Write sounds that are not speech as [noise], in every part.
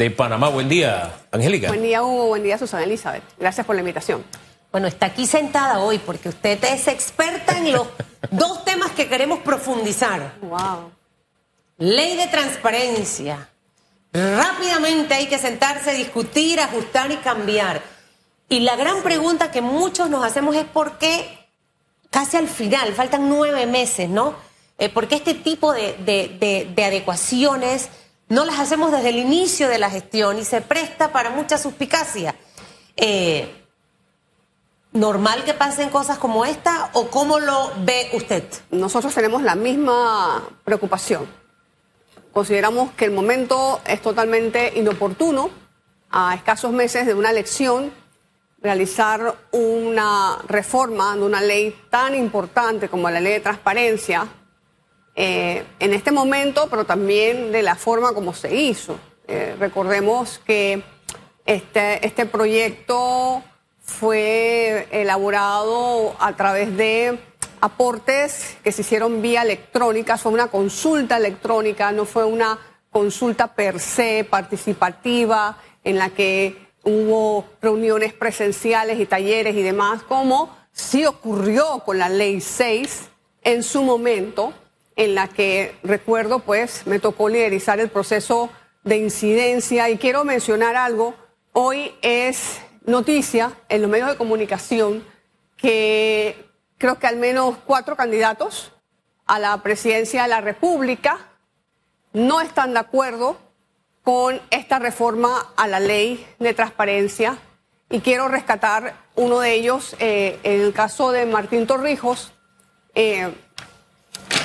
de Panamá. Buen día, Angélica. Buen día, Hugo. Buen día, Susana Elizabeth. Gracias por la invitación. Bueno, está aquí sentada hoy porque usted es experta en los [laughs] dos temas que queremos profundizar. Wow. Ley de transparencia. Rápidamente hay que sentarse, discutir, ajustar y cambiar. Y la gran pregunta que muchos nos hacemos es por qué casi al final, faltan nueve meses, ¿no? Eh, ¿Por qué este tipo de, de, de adecuaciones no las hacemos desde el inicio de la gestión y se presta para mucha suspicacia? Eh, ¿Normal que pasen cosas como esta o cómo lo ve usted? Nosotros tenemos la misma preocupación. Consideramos que el momento es totalmente inoportuno, a escasos meses de una elección, realizar una reforma de una ley tan importante como la ley de transparencia, eh, en este momento, pero también de la forma como se hizo. Eh, recordemos que este, este proyecto fue elaborado a través de aportes que se hicieron vía electrónica, fue una consulta electrónica, no fue una consulta per se participativa en la que hubo reuniones presenciales y talleres y demás, como sí ocurrió con la ley 6 en su momento, en la que recuerdo pues me tocó liderizar el proceso de incidencia y quiero mencionar algo, hoy es noticia en los medios de comunicación que creo que al menos cuatro candidatos a la presidencia de la República no están de acuerdo con esta reforma a la ley de transparencia y quiero rescatar uno de ellos, eh, en el caso de Martín Torrijos. Eh,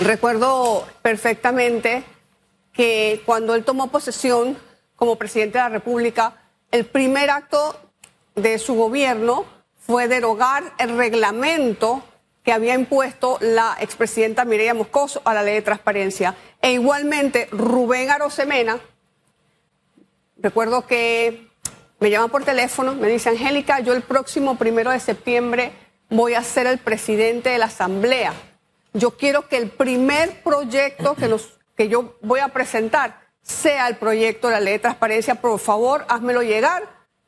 recuerdo perfectamente que cuando él tomó posesión como presidente de la República, el primer acto de su gobierno fue derogar el reglamento que había impuesto la expresidenta Mireya Moscoso a la ley de transparencia. E igualmente Rubén Arosemena, recuerdo que me llaman por teléfono, me dice Angélica, yo el próximo primero de septiembre voy a ser el presidente de la Asamblea. Yo quiero que el primer proyecto que, nos, que yo voy a presentar sea el proyecto de la ley de transparencia. Por favor, házmelo llegar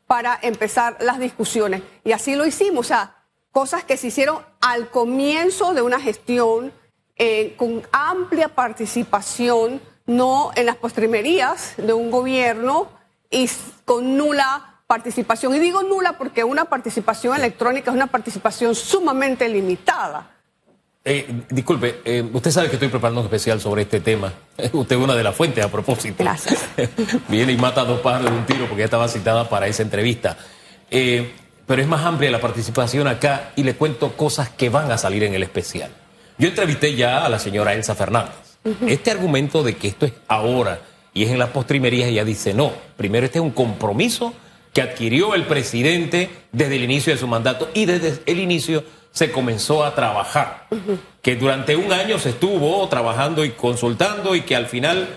para empezar las discusiones. Y así lo hicimos, o sea, cosas que se hicieron al comienzo de una gestión eh, con amplia participación, no en las postrimerías de un gobierno y con nula participación. Y digo nula porque una participación electrónica es una participación sumamente limitada. Eh, disculpe, eh, usted sabe que estoy preparando un especial sobre este tema. [laughs] usted es una de las fuentes a propósito. Gracias. [laughs] Viene y mata dos pájaros de un tiro porque ya estaba citada para esa entrevista. Eh, pero es más amplia la participación acá y le cuento cosas que van a salir en el especial. Yo entrevisté ya a la señora Elsa Fernández. Este argumento de que esto es ahora y es en las postrimerías, ella dice no. Primero, este es un compromiso que adquirió el presidente desde el inicio de su mandato y desde el inicio se comenzó a trabajar. Que durante un año se estuvo trabajando y consultando y que al final,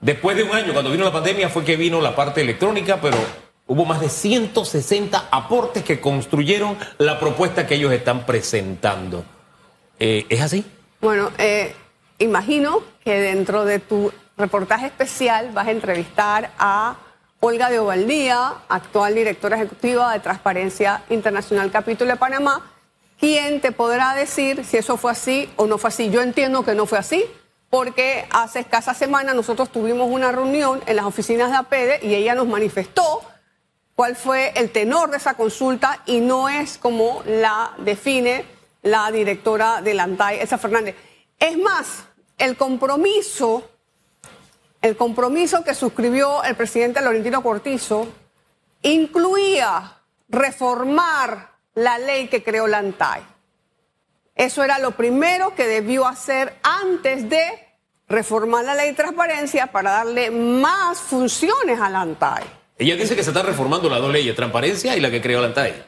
después de un año, cuando vino la pandemia, fue que vino la parte electrónica, pero hubo más de 160 aportes que construyeron la propuesta que ellos están presentando. Eh, ¿Es así? Bueno, eh, imagino que dentro de tu reportaje especial vas a entrevistar a Olga de Ovaldía, actual directora ejecutiva de Transparencia Internacional Capítulo de Panamá, ¿Quién te podrá decir si eso fue así o no fue así? Yo entiendo que no fue así, porque hace escasa semana nosotros tuvimos una reunión en las oficinas de APEDE y ella nos manifestó cuál fue el tenor de esa consulta y no es como la define la directora del ANTAI, esa Fernández. Es más, el compromiso, el compromiso que suscribió el presidente Laurentino Cortizo incluía reformar la ley que creó la ANTAI. Eso era lo primero que debió hacer antes de reformar la ley de transparencia para darle más funciones a la ANTAI. Ella dice que se está reformando las dos leyes, transparencia y la que creó la ANTAI.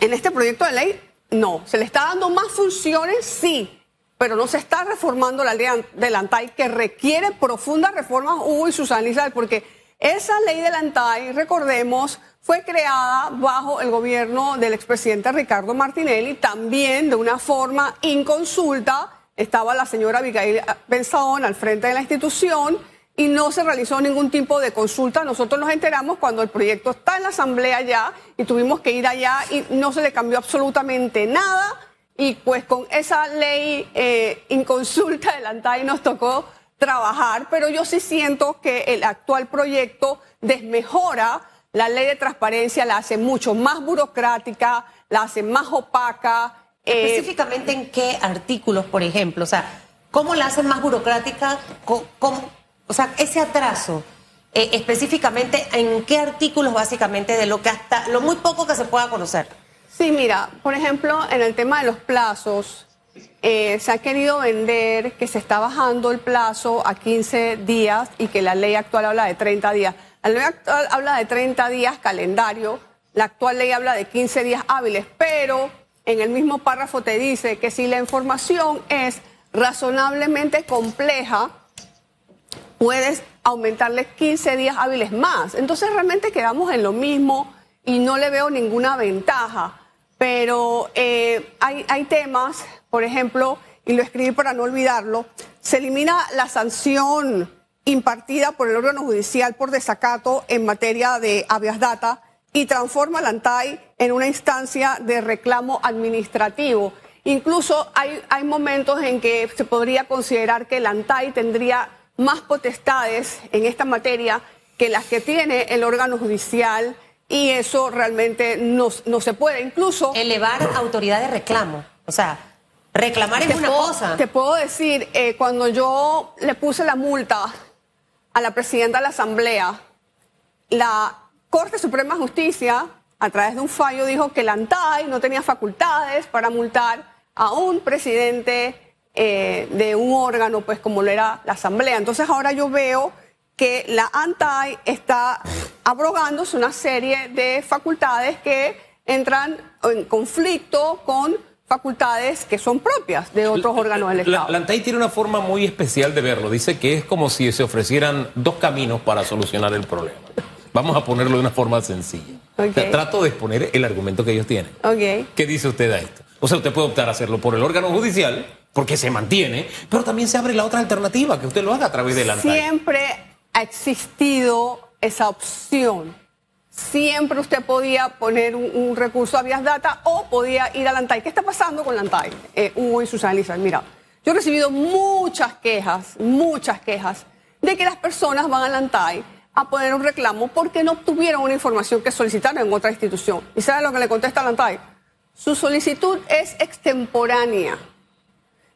En este proyecto de ley, no. Se le está dando más funciones, sí, pero no se está reformando la ley de la ANTAI que requiere profundas reformas, Hugo y Susana porque esa ley de la ANTAI, recordemos, fue creada bajo el gobierno del expresidente Ricardo Martinelli, también de una forma inconsulta. Estaba la señora Abigail Benzaón al frente de la institución y no se realizó ningún tipo de consulta. Nosotros nos enteramos cuando el proyecto está en la asamblea ya y tuvimos que ir allá y no se le cambió absolutamente nada. Y pues con esa ley eh, inconsulta del ANTAI nos tocó trabajar, pero yo sí siento que el actual proyecto desmejora la ley de transparencia, la hace mucho más burocrática, la hace más opaca. Eh, Específicamente en qué artículos, por ejemplo, o sea, ¿cómo la hacen más burocrática? ¿Cómo, o sea, ese atraso, eh, específicamente, ¿en qué artículos básicamente de lo que hasta, lo muy poco que se pueda conocer? Sí, mira, por ejemplo, en el tema de los plazos, eh, se ha querido vender que se está bajando el plazo a 15 días y que la ley actual habla de 30 días. La ley actual habla de 30 días calendario, la actual ley habla de 15 días hábiles, pero en el mismo párrafo te dice que si la información es razonablemente compleja, puedes aumentarle 15 días hábiles más. Entonces realmente quedamos en lo mismo y no le veo ninguna ventaja. Pero eh, hay, hay temas, por ejemplo, y lo escribí para no olvidarlo, se elimina la sanción impartida por el órgano judicial por desacato en materia de habeas data y transforma la ANTAI en una instancia de reclamo administrativo. Incluso hay, hay momentos en que se podría considerar que la ANTAI tendría más potestades en esta materia que las que tiene el órgano judicial y eso realmente no, no se puede. Incluso... Elevar autoridad de reclamo. O sea, reclamar es una cosa. Te puedo decir, eh, cuando yo le puse la multa a la presidenta de la Asamblea, la Corte Suprema de Justicia, a través de un fallo, dijo que la ANTAI no tenía facultades para multar a un presidente eh, de un órgano, pues como lo era la Asamblea. Entonces ahora yo veo que la ANTAI está abrogándose una serie de facultades que entran en conflicto con facultades que son propias de otros órganos del Estado. La, ANTAI tiene una forma muy especial de verlo. Dice que es como si se ofrecieran dos caminos para solucionar el problema. Vamos a ponerlo de una forma sencilla. trato de exponer el argumento que ellos tienen. ¿Qué dice usted a esto? O sea, usted puede optar a hacerlo por el órgano judicial porque se mantiene, pero también se abre la otra alternativa, que usted lo haga a través de la Siempre ha existido esa opción. Siempre usted podía poner un, recurso a vías data o podía ir a la ANTAI. ¿Qué está pasando con la ANTAI? Eh, Hugo y Susana Lisa, mira, yo he recibido muchas quejas, muchas quejas de que las personas van a la ANTAI a poner un reclamo porque no obtuvieron una información que solicitaron en otra institución. ¿Y sabe lo que le contesta la ANTAI? Su solicitud es extemporánea.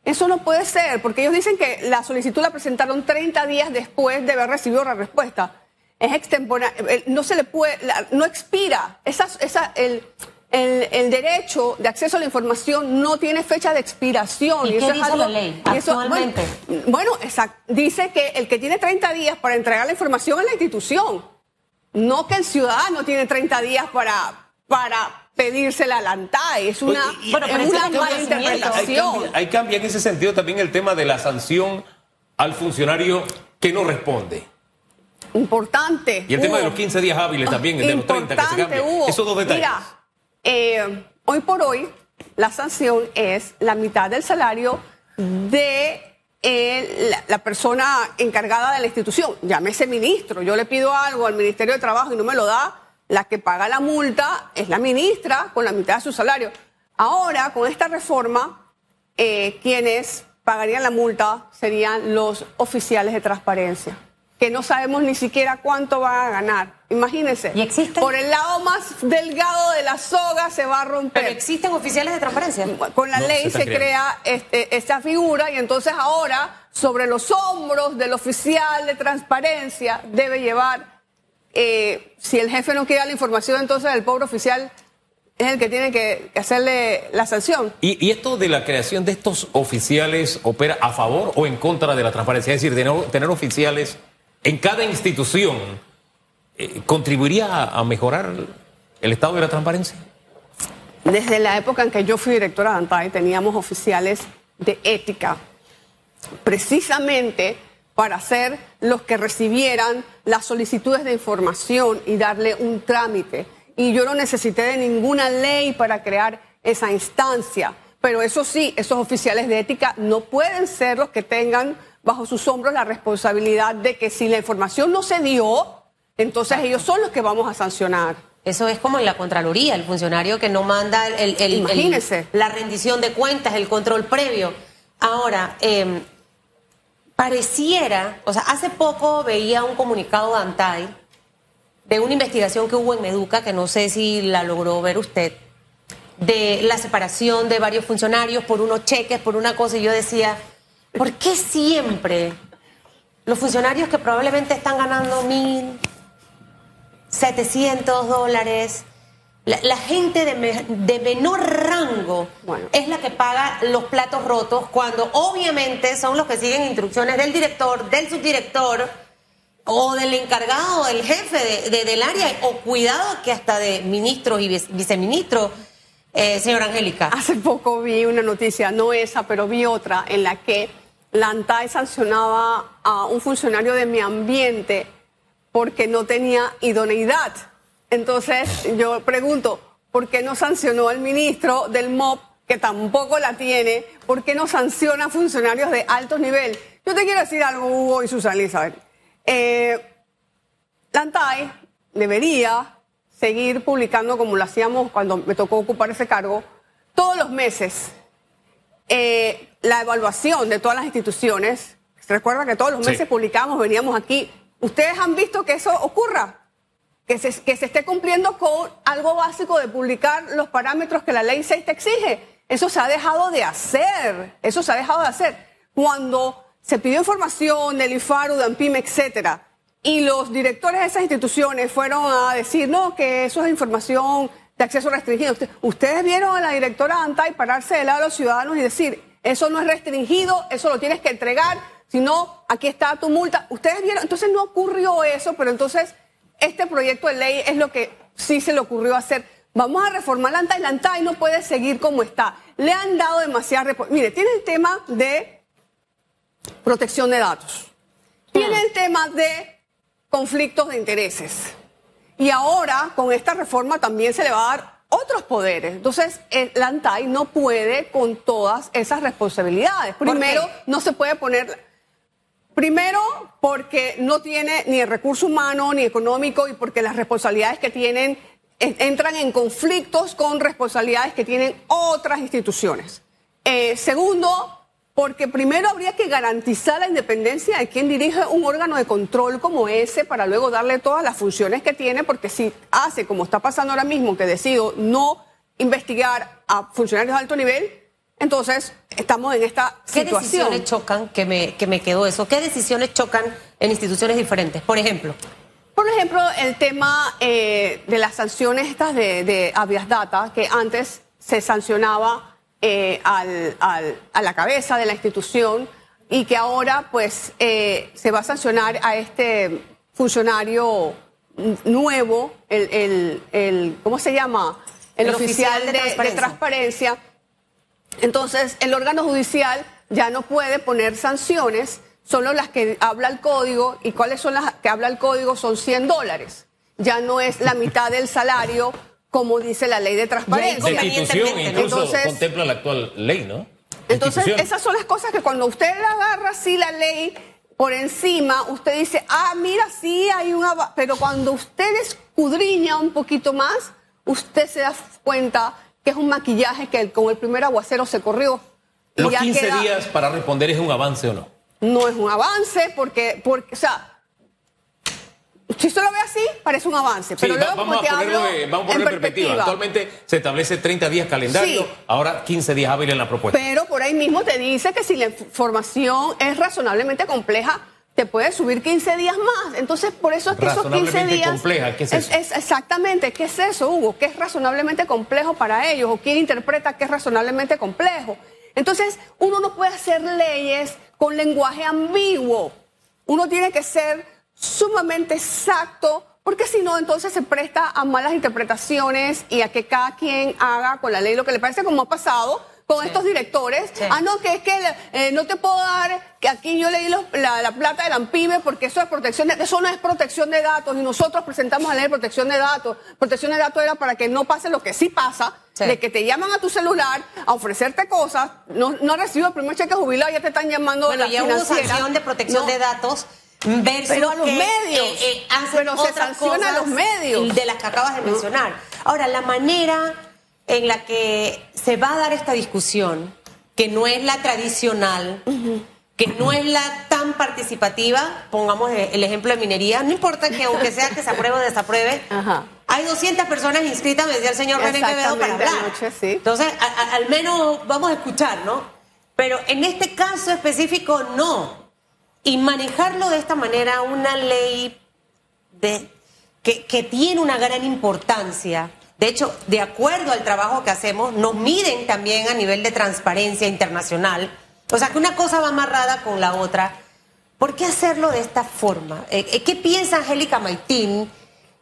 Eso no puede ser, porque ellos dicen que la solicitud la presentaron 30 días después de haber recibido la respuesta. Es extemporánea, no se le puede, no expira. Esa, esa, el, el, derecho de acceso a la información no tiene fecha de expiración. ¿Y, qué dice la ley actualmente? bueno, dice que el que tiene 30 días para entregar la información es la institución, no que el ciudadano tiene 30 días para, para pedírsela al ANTAI. Es una, bueno, una mala interpretación. Hay, cambia, en ese sentido también el tema de la sanción al funcionario que no responde. Importante. Y el tema de los 15 días hábiles también, de los 30 que se cambia. Esos dos detalles. Mira, eh, hoy por hoy la sanción es la mitad del salario de eh, la, la, persona encargada de la institución. Llámese ministro. Yo le pido algo al Ministerio de Trabajo y no me lo da la que paga la multa es la ministra con la mitad de su salario. Ahora, con esta reforma, eh, quienes pagarían la multa serían los oficiales de transparencia, que no sabemos ni siquiera cuánto van a ganar. Imagínense. ¿Y existen? Por el lado más delgado de la soga se va a romper. ¿Pero existen oficiales de transparencia? Con la ley se, crea este, esta figura y entonces ahora sobre los hombros del oficial de transparencia debe llevar eh, si el jefe no quiere la información, entonces el pobre oficial es el que tiene que, hacerle la sanción. ¿Y, esto de la creación de estos oficiales opera a favor o en contra de la transparencia? Es decir, tener, oficiales en cada institución eh, contribuiría a, mejorar el estado de la transparencia. Desde la época en que yo fui directora de ANTAI teníamos oficiales de ética, precisamente para ser los que recibieran las solicitudes de información y darle un trámite. Y yo no necesité de ninguna ley para crear esa instancia. Pero eso sí, esos oficiales de ética no pueden ser los que tengan bajo sus hombros la responsabilidad de que si la información no se dio, entonces ellos son los que vamos a sancionar. Eso es como en la Contraloría, el funcionario que no manda el, la rendición de cuentas, el control previo. Ahora, eh, pareciera, o sea, hace poco veía un comunicado de ANTAI de una investigación que hubo en Meduca, que no sé si la logró ver usted, de la separación de varios funcionarios por unos cheques, por una cosa, y yo decía, ¿por qué siempre los funcionarios que probablemente están ganando mil, 700 dólares. La, la gente de, me- de menor rango Bueno. es la que paga los platos rotos cuando obviamente son los que siguen instrucciones del director, del subdirector o del encargado, del jefe de- de- del área o cuidado que hasta de ministros y vice- viceministros, eh, señora Angélica. Hace poco vi una noticia, no esa, pero vi otra, en la que la sancionaba a un funcionario de mi ambiente porque no tenía idoneidad. Entonces yo pregunto, ¿por qué no sancionó al ministro del MOP, que tampoco la tiene? ¿Por qué no sanciona a funcionarios de alto nivel? Yo te quiero decir algo, Hugo y Susana Elizabeth. Eh, la debería seguir publicando como lo hacíamos cuando me tocó ocupar ese cargo, todos los meses eh, la evaluación de todas las instituciones. ¿Se recuerda que todos los Sí. meses publicamos, veníamos aquí? ¿Ustedes han visto que eso ocurra? Que se, que se esté cumpliendo con algo básico de publicar los parámetros que la ley 6 te exige. Eso se ha dejado de hacer. Eso se ha dejado de hacer. Cuando se pidió información del IFARU, de AMPIM, etcétera, y los directores de esas instituciones fueron a decir, no, que eso es información de acceso restringido. Usted- Ustedes vieron a la directora ANTAI pararse del lado de los ciudadanos y decir, eso no es restringido, eso lo tienes que entregar, si no, aquí está tu multa. Ustedes vieron, entonces no ocurrió eso, pero entonces este proyecto de ley es lo que sí se le ocurrió hacer. Vamos a reformar la ANTAI, la ANTAI no puede seguir como está. Le han dado demasiada... Mire, tiene el tema de protección de datos. Tiene el tema de conflictos de intereses. Y ahora, con esta reforma, también se le va a dar otros poderes. Entonces, el- la ANTAI no puede con todas esas responsabilidades. Primero, no se puede poner... Primero, porque no tiene ni el recurso humano ni económico y porque las responsabilidades que tienen entran en conflictos con responsabilidades que tienen otras instituciones. Eh, segundo, porque primero habría que garantizar la independencia de quien dirige un órgano de control como ese para luego darle todas las funciones que tiene, porque si hace como está pasando ahora mismo, que decido no investigar a funcionarios de alto nivel, entonces estamos en esta ¿Qué situación. decisiones chocan, que me, que me quedó eso? ¿Qué decisiones chocan en instituciones diferentes? Por ejemplo, Por ejemplo, el tema eh, de las sanciones estas de, de habeas data, que antes se sancionaba eh, al- al- a la cabeza de la institución y que ahora pues eh, se va a sancionar a este funcionario nuevo, el, el- el- ¿cómo se llama? El, El oficial, oficial de de, de transparencia. transparencia. Entonces, el órgano judicial ya no puede poner sanciones, solo las que habla el código, y cuáles son las que habla el código son 100 dólares. Ya no es la mitad del salario, como dice la ley de De transparencia. institución, Convenientemente, incluso Entonces- contempla la actual ley, ¿no? Entonces, esas son las cosas que cuando usted le agarra así la ley por encima, usted dice, ah, mira, sí hay una... va-". Pero cuando usted escudriña un poquito más, usted se da cuenta que es un maquillaje que con el primer aguacero se corrió. Los ya 15 queda- días para responder es un avance o no. no es un avance porque, porque o sea, si usted lo ve así, parece un avance. Pero luego, vamos, como a te ponerlo, hablo, vamos a ponerlo en perspectiva. Actualmente se establece 30 días calendario, Sí. ahora 15 días hábiles en la propuesta. Pero por ahí mismo te dice que si la información es razonablemente compleja, te puede subir 15 días más. Entonces, por eso es que esos 15 Razonablemente días. compleja, ¿qué es eso? exactamente, ¿qué es eso, Hugo? ¿Qué es razonablemente complejo para ellos? ¿O quién interpreta qué es razonablemente complejo? Entonces, uno no puede hacer leyes con lenguaje ambiguo. Uno tiene que ser sumamente exacto, porque si no, entonces se presta a malas interpretaciones y a que cada quien haga con la ley lo que le parece, como ha pasado con estos directores. Sí. Ah, no, que es que eh, no te puedo dar, que aquí yo leí los- la, la plata del AMPIBE porque eso es protección de, eso no es protección de datos y nosotros presentamos la ley de protección de datos. Protección de datos era para que no pase lo que sí pasa, Sí. de que te llaman a tu celular a ofrecerte cosas, no, no recibo el primer cheque jubilado, ya te están llamando Bueno, de la ya hubo sanción de protección No. de datos versus Pero a los que, medios. eh, eh, hacen Pero se otras sanciona a los medios. De las que acabas de mencionar. Ahora, la manera en la que se va a dar esta discusión, que no es la tradicional, que no es la tan participativa, pongamos e- el ejemplo de minería, no importa que aunque sea que se apruebe o desapruebe, Ajá. hay 200 personas inscritas, me decía el señor René Quevedo, para hablar. sí. Entonces, a- a- al menos vamos a escuchar, ¿no? Pero en este caso específico, no. Y manejarlo de esta manera, una ley que, tiene una gran importancia. De hecho, de acuerdo al trabajo que hacemos, nos miden también a nivel de transparencia internacional. O sea, que una cosa va amarrada con la otra. ¿Por qué hacerlo de esta forma? Eh, eh, ¿Qué piensa Angélica Maitín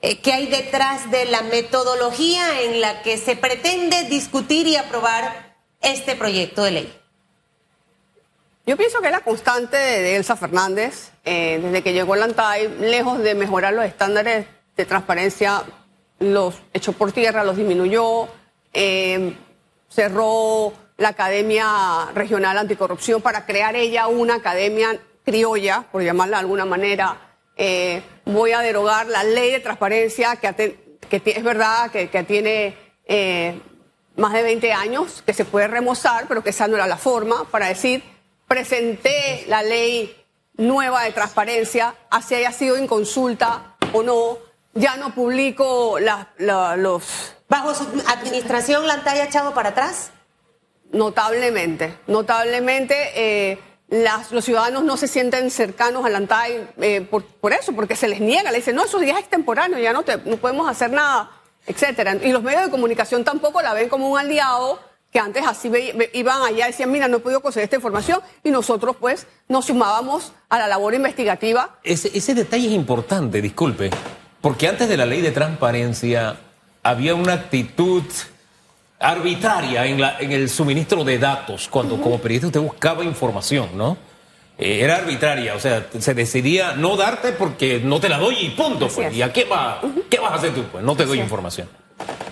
eh, que hay detrás de la metodología en la que se pretende discutir y aprobar este proyecto de ley? Yo pienso que es la constante de, Elsa Fernández, eh, desde que llegó al ANTAI, lejos de mejorar los estándares de transparencia, los echó por tierra, los disminuyó, eh, cerró la Academia Regional Anticorrupción para crear ella una academia criolla, por llamarla de alguna manera. Eh, voy a derogar la ley de transparencia que, es verdad que, que tiene más de 20 años, que se puede remozar, pero que esa no era la forma para decir, presenté la ley nueva de transparencia, así haya sido en consulta o no, ya no publico la- la- los ¿Bajo su administración la han echado para atrás? notablemente, notablemente eh, las- los ciudadanos no se sienten cercanos al ANTAI eh, por, por eso, porque se les niega, le dicen, no, eso ya es extemporáneo, ya no, te, no podemos hacer nada, etcétera. Y los medios de comunicación tampoco la ven como un aliado que antes así iban allá y decían, mira, no he podido conseguir esta información, y nosotros pues nos sumábamos a la labor investigativa. Ese, ese detalle es importante, disculpe, porque antes de la ley de transparencia había una actitud arbitraria en, la, en el suministro de datos, cuando como periodista usted buscaba información, ¿no? Eh, era arbitraria, o sea, se decidía no darte porque no te la doy y punto, pues. es. ¿Y a qué, va, qué vas a hacer tú? Pues no te doy es. información.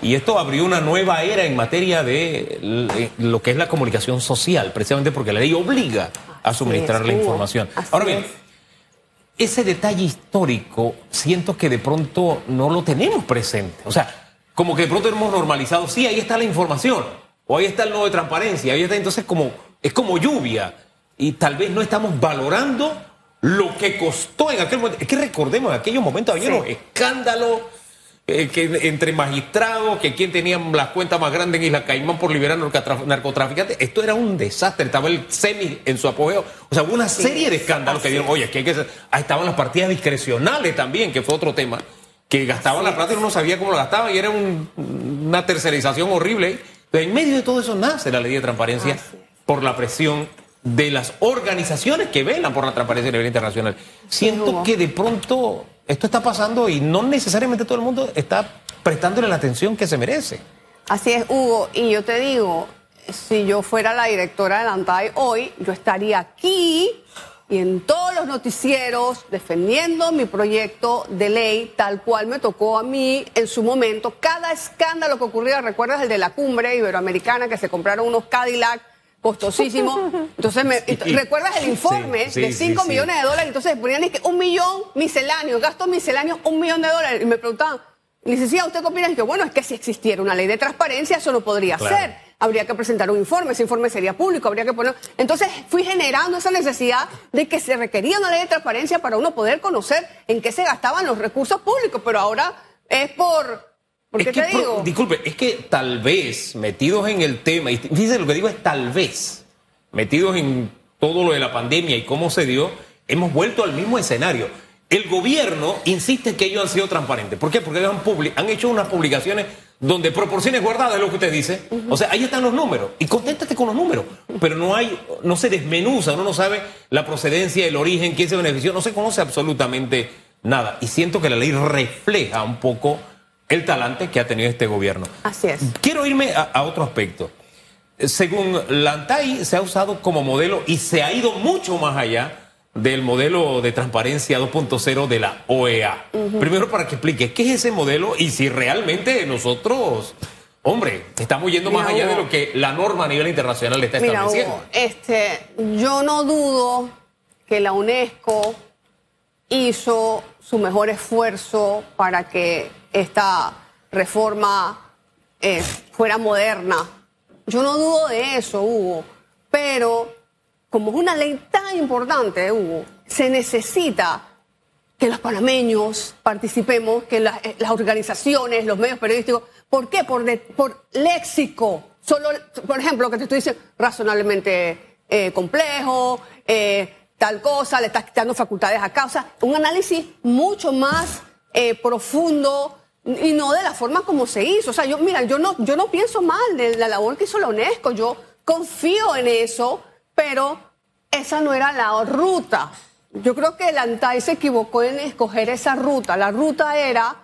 Y esto abrió una nueva era en materia de l- lo que es la comunicación social, precisamente porque la ley obliga a suministrar es, la Hugo. información. Ahora bien, es. ese detalle histórico siento que de pronto no lo tenemos presente. O sea, como que de pronto hemos normalizado, sí, ahí está la información, o ahí está el nuevo de transparencia, ahí está, entonces como, es como lluvia, y tal vez no estamos valorando lo que costó en aquel momento. Es que recordemos, en aquellos momentos había Sí. unos escándalos eh, que entre magistrados, que quién tenía las cuentas más grandes en Isla Caimán por liberar narcotra- narcotraficantes. Esto era un desastre. Estaba el SEMI en su apogeo. O sea, hubo una serie de escándalos que dieron, oye, aquí hay que hacer- Ahí estaban las partidas discrecionales también, que fue otro tema, que gastaban la plata y uno no sabía cómo la gastaban y era un- una tercerización horrible. Pero en medio de todo eso nace la ley de transparencia por la presión de las organizaciones que velan por la transparencia a nivel internacional. Siento que de pronto esto está pasando y no necesariamente todo el mundo está prestándole la atención que se merece. Así es, Hugo. Y yo te digo, si yo fuera la directora del ANTAI hoy, yo estaría aquí y en todos los noticieros defendiendo mi proyecto de ley tal cual me tocó a mí en su momento. Cada escándalo que ocurría, ¿recuerdas el de la cumbre iberoamericana que se compraron unos Cadillac costosísimos? Entonces, me-. [laughs] ¿recuerdas el informe Sí, de sí, 5 sí, millones de dólares? Entonces ponían es que un millón misceláneo, gastos misceláneos, un millón de dólares. Y me preguntaban, licenciada, ¿usted qué opina? Y yo, bueno, es que si existiera una ley de transparencia, eso no podría Claro. ser. Habría que presentar un informe, ese informe sería público, habría que poner... Entonces fui generando esa necesidad de que se requería una ley de transparencia para uno poder conocer en qué se gastaban los recursos públicos, pero ahora es por... ¿Por qué Es que, te pro- digo? disculpe, es que tal vez metidos en el tema, y fíjese lo que digo es tal vez, metidos en todo lo de la pandemia y cómo se dio, hemos vuelto al mismo escenario. El gobierno insiste que ellos han sido transparentes. ¿Por qué? Porque han, han hecho unas publicaciones donde proporciones guardadas es lo que usted dice. O sea, ahí están los números. Y conténtate con los números. Pero no hay, no se desmenuza, uno no sabe la procedencia, el origen, quién se benefició, no se conoce absolutamente nada. Y siento que la ley refleja un poco el talante que ha tenido este gobierno. Así es. Quiero irme a, a otro aspecto. según Lantay, se ha usado como modelo y se ha ido mucho más allá del modelo de transparencia 2.0 de la OEA. Primero para que explique qué es ese modelo y si realmente nosotros, hombre, estamos yendo más allá de lo que la norma a nivel internacional está estableciendo. este, yo no dudo que la UNESCO hizo su mejor esfuerzo para que esta reforma eh, fuera moderna. Yo no dudo de eso, Hugo, pero como es una ley tan importante, Hugo, se necesita que los panameños participemos, que eh, las, organizaciones, los medios periodísticos. ¿Por qué? Por, por léxico. Solo, por ejemplo, lo que te estoy diciendo, razonablemente eh, complejo, eh, tal cosa, le estás quitando facultades a causa. Un análisis mucho más profundo y no de la forma como se hizo. O sea, yo, mira, yo no, yo no pienso mal de la labor que hizo la UNESCO. Yo confío en eso pero esa no era la ruta. Yo creo que el ANTAI se equivocó en escoger esa ruta. La ruta era,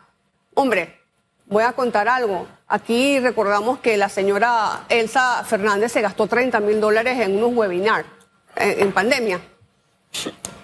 hombre, voy a contar algo. Aquí recordamos que la señora Elsa Fernández se gastó 30 mil dólares en unos webinars en, pandemia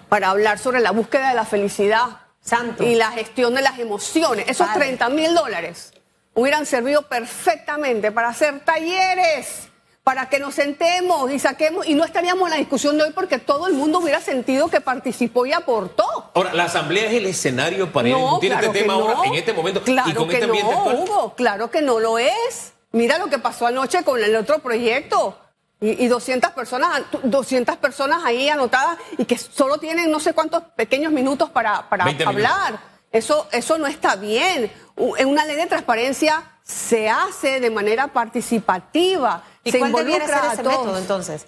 para hablar sobre la búsqueda de la felicidad Santo. y la gestión de las emociones. Esos 30 mil dólares hubieran servido perfectamente para hacer talleres para que nos sentemos y saquemos, y no estaríamos en la discusión de hoy porque todo el mundo hubiera sentido que participó y aportó. Ahora, la Asamblea es el escenario para discutir este tema ahora, en este momento, claro y con que este no, Hugo, claro que no lo es. Mira lo que pasó anoche con el otro proyecto. Y, 200 personas, 200 personas ahí anotadas y que solo tienen no sé cuántos pequeños minutos para, para hablar. Eso, eso no está bien. En una ley de transparencia se hace de manera participativa. ¿Y se cuál debiera ser ese método entonces?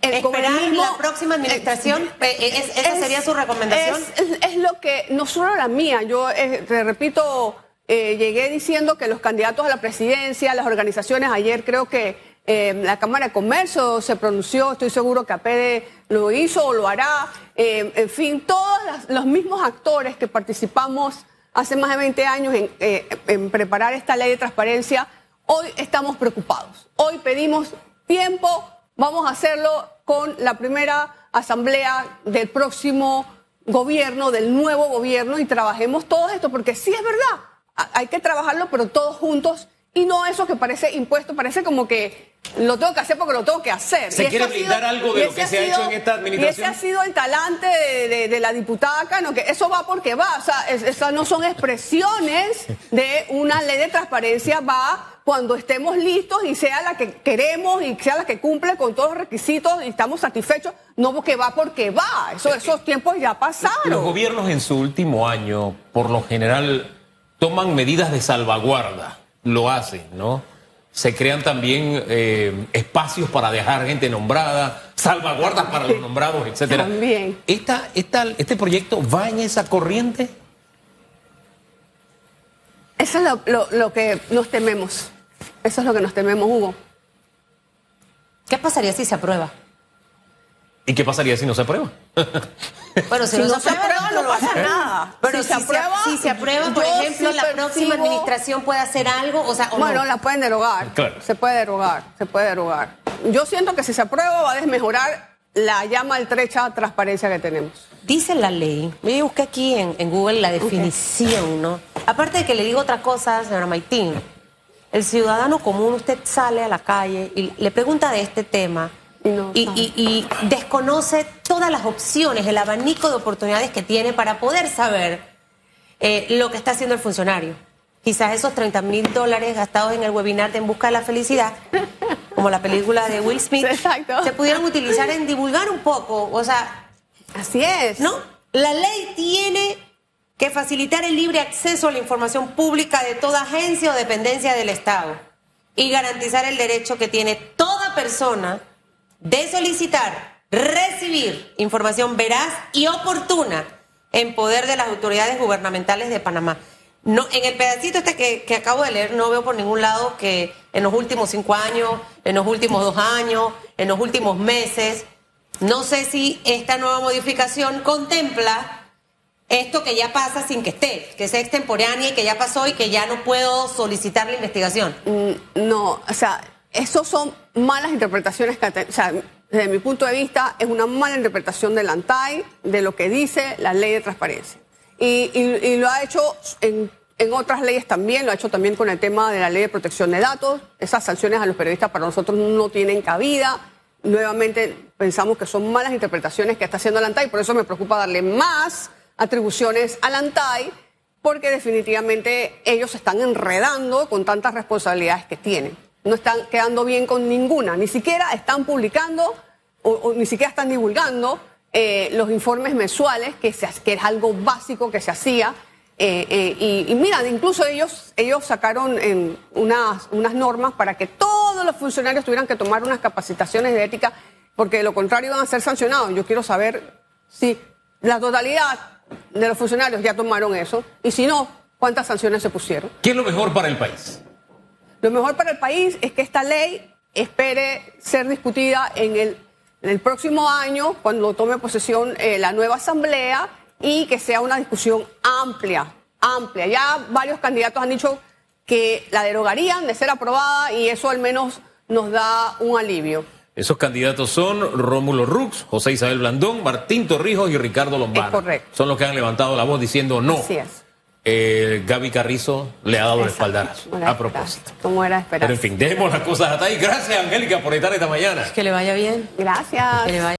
¿Esperar la próxima administración? Eh, eh, ¿Esa sería su recomendación? Es, lo que, no solo la mía, yo eh, te repito, llegué diciendo que los candidatos a la presidencia, las organizaciones, ayer creo que la Cámara de Comercio se pronunció, estoy seguro que APD lo hizo o lo hará, en fin, todos los mismos actores que participamos hace más de 20 años en preparar esta ley de transparencia, Hoy estamos preocupados. Hoy pedimos tiempo. Vamos a hacerlo con la primera asamblea del próximo gobierno, del nuevo gobierno, y trabajemos todo esto, porque sí es verdad, hay que trabajarlo, pero todos juntos, y no eso que parece impuesto, parece como que lo tengo que hacer porque lo tengo que hacer. ¿Se quiere blindar algo de lo que se ha hecho en esta administración? Y ese ha sido el talante de, la diputada Cano, que eso va porque va, o sea, esas no son expresiones de una ley de transparencia, va cuando estemos listos y sea la que queremos y sea la que cumple con todos los requisitos y estamos satisfechos, no porque va porque va, Eso, esos tiempos ya pasaron. Los gobiernos en su último año, por lo general, toman medidas de salvaguarda, lo hacen, ¿no? Se crean también eh, espacios para dejar gente nombrada, salvaguardas para los nombrados, etcétera. También. ¿Esta, esta, ¿Este proyecto va en esa corriente? Eso es lo que nos tememos. Eso es lo que nos tememos, Hugo. ¿Qué pasaría si se aprueba? ¿Y qué pasaría si no se aprueba? [laughs] Bueno, si, no, se, aprueba, no, pasa nada. Pero si, se aprueba, si se aprueba, por ejemplo, la próxima administración puede hacer algo, o sea, bueno, la pueden derogar. Claro. Se puede derogar, se puede derogar. Yo siento que si se aprueba va a desmejorar la ya maltrecha transparencia que tenemos. Dice la ley, me busqué aquí en, en Google la definición, ¿no? Aparte de que le digo otra cosa, señora Maitín, el ciudadano común, usted sale a la calle y le pregunta de este tema y, desconoce todas las opciones, el abanico de oportunidades que tiene para poder saber eh, lo que está haciendo el funcionario. Quizás esos 30 mil dólares gastados en el webinar de En Busca de la Felicidad, como la película de Will [laughs] Smith, se pudieran utilizar en divulgar un poco. O sea, así es. ¿No? La ley tiene que facilitar el libre acceso a la información pública de toda agencia o dependencia del Estado y garantizar el derecho que tiene toda persona de solicitar, recibir información veraz y oportuna en poder de las autoridades gubernamentales de Panamá. No, en el pedacito este que, que, acabo de leer no veo por ningún lado que en los últimos cinco años, en los últimos dos años, en los últimos meses, no sé si esta nueva modificación contempla esto que ya pasa sin que esté, que sea extemporánea y que ya pasó y que ya no puedo solicitar la investigación. Mm, no, o sea, Esos son malas interpretaciones que, o sea, desde mi punto de vista, es una mala interpretación del ANTAI, de lo que dice la ley de transparencia. Y lo ha hecho en, en otras leyes también, lo ha hecho también con el tema de la ley de protección de datos. Esas sanciones a los periodistas para nosotros no tienen cabida. Nuevamente pensamos que son malas interpretaciones que está haciendo el ANTAI, por eso me preocupa darle más atribuciones al ANTAI, porque definitivamente ellos se están enredando con tantas responsabilidades que tienen. No están quedando bien con ninguna, ni siquiera están publicando o, ni siquiera están divulgando eh, los informes mensuales, que, es algo básico que se hacía. Eh, eh, y, y mira, incluso ellos, ellos sacaron unas, unas normas para que todos los funcionarios tuvieran que tomar unas capacitaciones de ética, porque de lo contrario iban a ser sancionados. Yo quiero saber si la totalidad de los funcionarios ya tomaron eso, y si no, cuántas sanciones se pusieron. ¿Qué es lo mejor para el país? Lo mejor para el país es que esta ley espere ser discutida en el, en el próximo año, cuando tome posesión eh, la nueva asamblea, y que sea una discusión amplia, amplia. Ya varios candidatos han dicho que la derogarían de ser aprobada y eso al menos nos da un alivio. Esos candidatos son Rómulo Rux, José Isabel Blandón, Martín Torrijos y Ricardo Lombardo. Correcto. Son los que han levantado la voz diciendo no. Así es. Eh, Gaby Carrizo le ha dado el espaldarazo. A propósito. Como era de esperar. Pero en fin, dejemos las cosas hasta ahí. Gracias, Angélica, por estar esta mañana. Que le vaya bien. Gracias. Que le vaya